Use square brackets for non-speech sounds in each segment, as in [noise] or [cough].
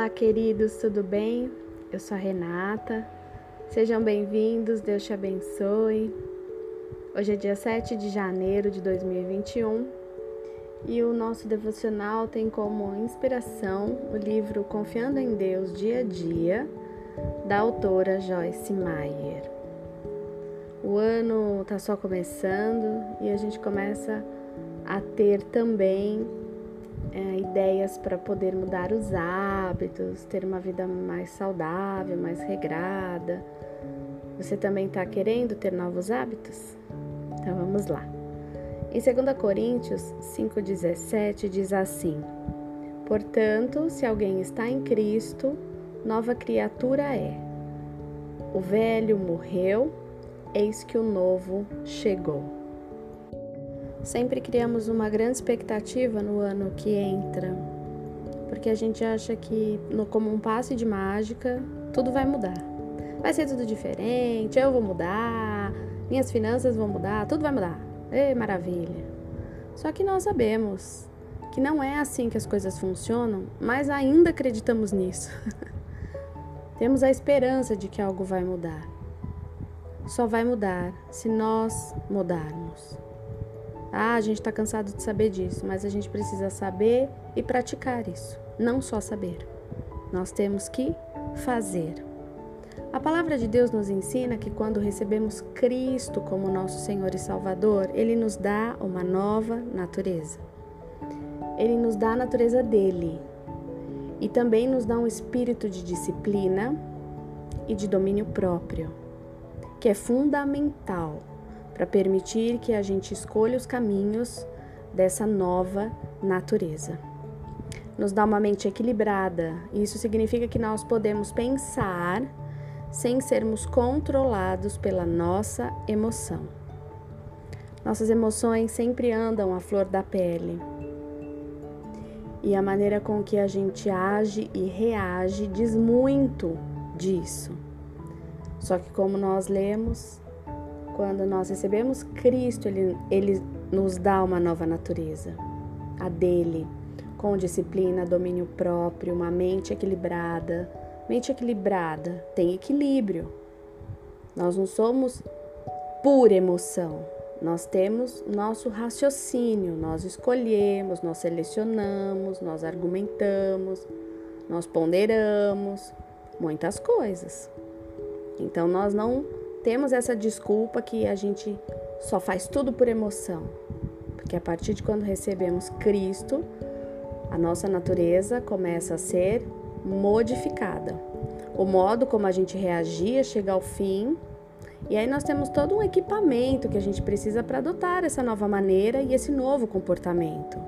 Olá, queridos, tudo bem? Eu sou a Renata. Sejam bem-vindos, Deus te abençoe. Hoje é dia 7 de janeiro de 2021 e o nosso devocional tem como inspiração o livro Confiando em Deus Dia a Dia, da autora Joyce Meyer. O ano está só começando e a gente começa a ter também é, ideias para poder mudar os hábitos, ter uma vida mais saudável, mais regrada. Você também está querendo ter novos hábitos? Então vamos lá. Em 2 Coríntios 5,17 diz assim: Portanto, se alguém está em Cristo, nova criatura é. O velho morreu, eis que o novo chegou. Sempre criamos uma grande expectativa no ano que entra, porque a gente acha que, no, como um passe de mágica, tudo vai mudar. Vai ser tudo diferente, eu vou mudar, minhas finanças vão mudar, tudo vai mudar. Ei, maravilha! Só que nós sabemos que não é assim que as coisas funcionam, mas ainda acreditamos nisso. [laughs] Temos a esperança de que algo vai mudar. Só vai mudar se nós mudarmos. Ah, a gente está cansado de saber disso, mas a gente precisa saber e praticar isso, não só saber. Nós temos que fazer. A palavra de Deus nos ensina que quando recebemos Cristo como nosso Senhor e Salvador, Ele nos dá uma nova natureza. Ele nos dá a natureza dele e também nos dá um espírito de disciplina e de domínio próprio, que é fundamental para permitir que a gente escolha os caminhos dessa nova natureza. Nos dá uma mente equilibrada, isso significa que nós podemos pensar sem sermos controlados pela nossa emoção. Nossas emoções sempre andam à flor da pele. E a maneira com que a gente age e reage diz muito disso. Só que, como nós lemos, quando nós recebemos Cristo, ele, ele nos dá uma nova natureza, a dele, com disciplina, domínio próprio, uma mente equilibrada. Mente equilibrada tem equilíbrio. Nós não somos pura emoção. Nós temos nosso raciocínio, nós escolhemos, nós selecionamos, nós argumentamos, nós ponderamos muitas coisas. Então nós não temos essa desculpa que a gente só faz tudo por emoção. Porque a partir de quando recebemos Cristo, a nossa natureza começa a ser modificada. O modo como a gente reagia chega ao fim, e aí nós temos todo um equipamento que a gente precisa para adotar essa nova maneira e esse novo comportamento.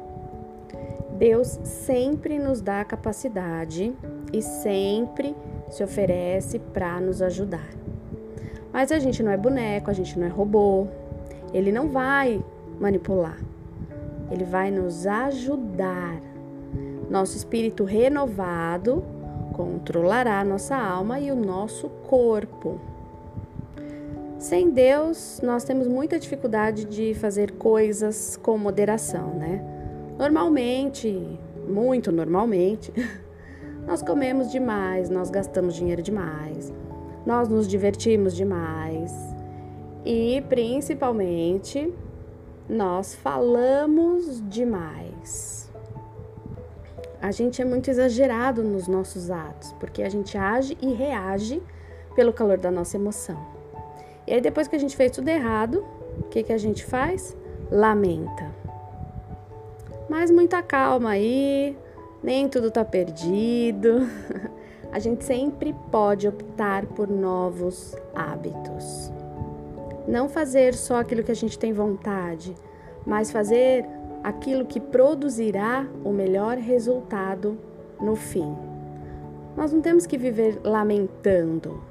Deus sempre nos dá capacidade e sempre se oferece para nos ajudar. Mas a gente não é boneco, a gente não é robô. Ele não vai manipular. Ele vai nos ajudar. Nosso espírito renovado controlará a nossa alma e o nosso corpo. Sem Deus, nós temos muita dificuldade de fazer coisas com moderação, né? Normalmente, muito normalmente, [laughs] nós comemos demais, nós gastamos dinheiro demais, nós nos divertimos demais e principalmente nós falamos demais. A gente é muito exagerado nos nossos atos, porque a gente age e reage pelo calor da nossa emoção. E aí depois que a gente fez tudo errado, o que, que a gente faz? Lamenta. Mas muita calma aí, nem tudo tá perdido. [laughs] a gente sempre pode optar por novos hábitos. Não fazer só aquilo que a gente tem vontade, mas fazer aquilo que produzirá o melhor resultado no fim. Nós não temos que viver lamentando.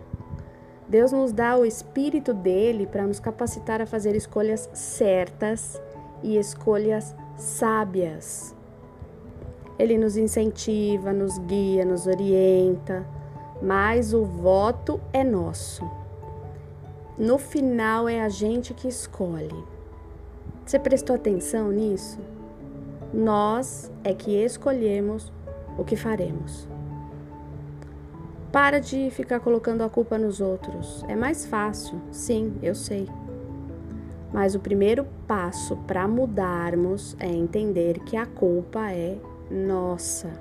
Deus nos dá o espírito dele para nos capacitar a fazer escolhas certas e escolhas sábias. Ele nos incentiva, nos guia, nos orienta, mas o voto é nosso. No final é a gente que escolhe. Você prestou atenção nisso? Nós é que escolhemos o que faremos. Para de ficar colocando a culpa nos outros. É mais fácil, sim, eu sei. Mas o primeiro passo para mudarmos é entender que a culpa é nossa.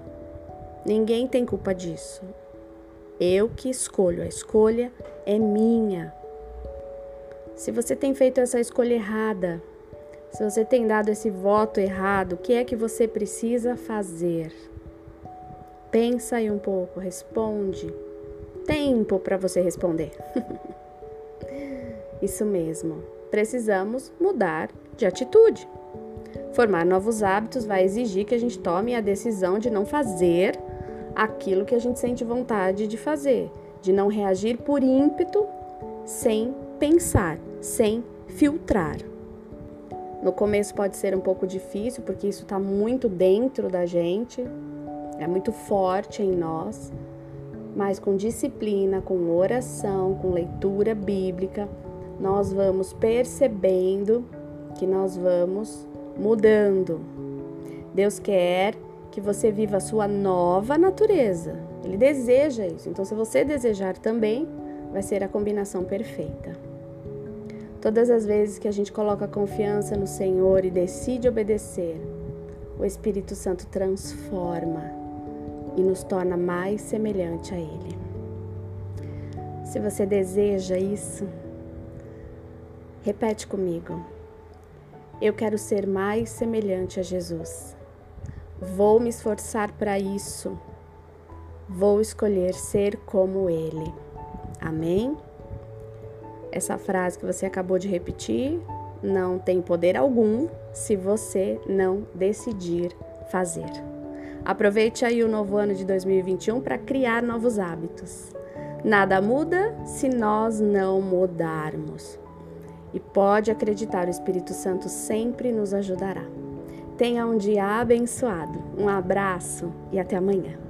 Ninguém tem culpa disso. Eu que escolho, a escolha é minha. Se você tem feito essa escolha errada, se você tem dado esse voto errado, o que é que você precisa fazer? Pensa aí um pouco, responde. Tempo para você responder. [laughs] Isso mesmo. Precisamos mudar de atitude. Formar novos hábitos vai exigir que a gente tome a decisão de não fazer aquilo que a gente sente vontade de fazer, de não reagir por ímpeto, sem pensar, sem filtrar. No começo pode ser um pouco difícil, porque isso está muito dentro da gente, é muito forte em nós, mas com disciplina, com oração, com leitura bíblica, nós vamos percebendo que nós vamos mudando. Deus quer que você viva a sua nova natureza. Ele deseja isso. Então, se você desejar também, vai ser a combinação perfeita. Todas as vezes que a gente coloca confiança no Senhor e decide obedecer, o Espírito Santo transforma e nos torna mais semelhante a Ele. Se você deseja isso, repete comigo. Eu quero ser mais semelhante a Jesus. Vou me esforçar para isso. Vou escolher ser como Ele. Amém? Essa frase que você acabou de repetir não tem poder algum se você não decidir fazer. Aproveite aí o novo ano de 2021 para criar novos hábitos. Nada muda se nós não mudarmos. E pode acreditar, o Espírito Santo sempre nos ajudará. Tenha um dia abençoado. Um abraço e até amanhã.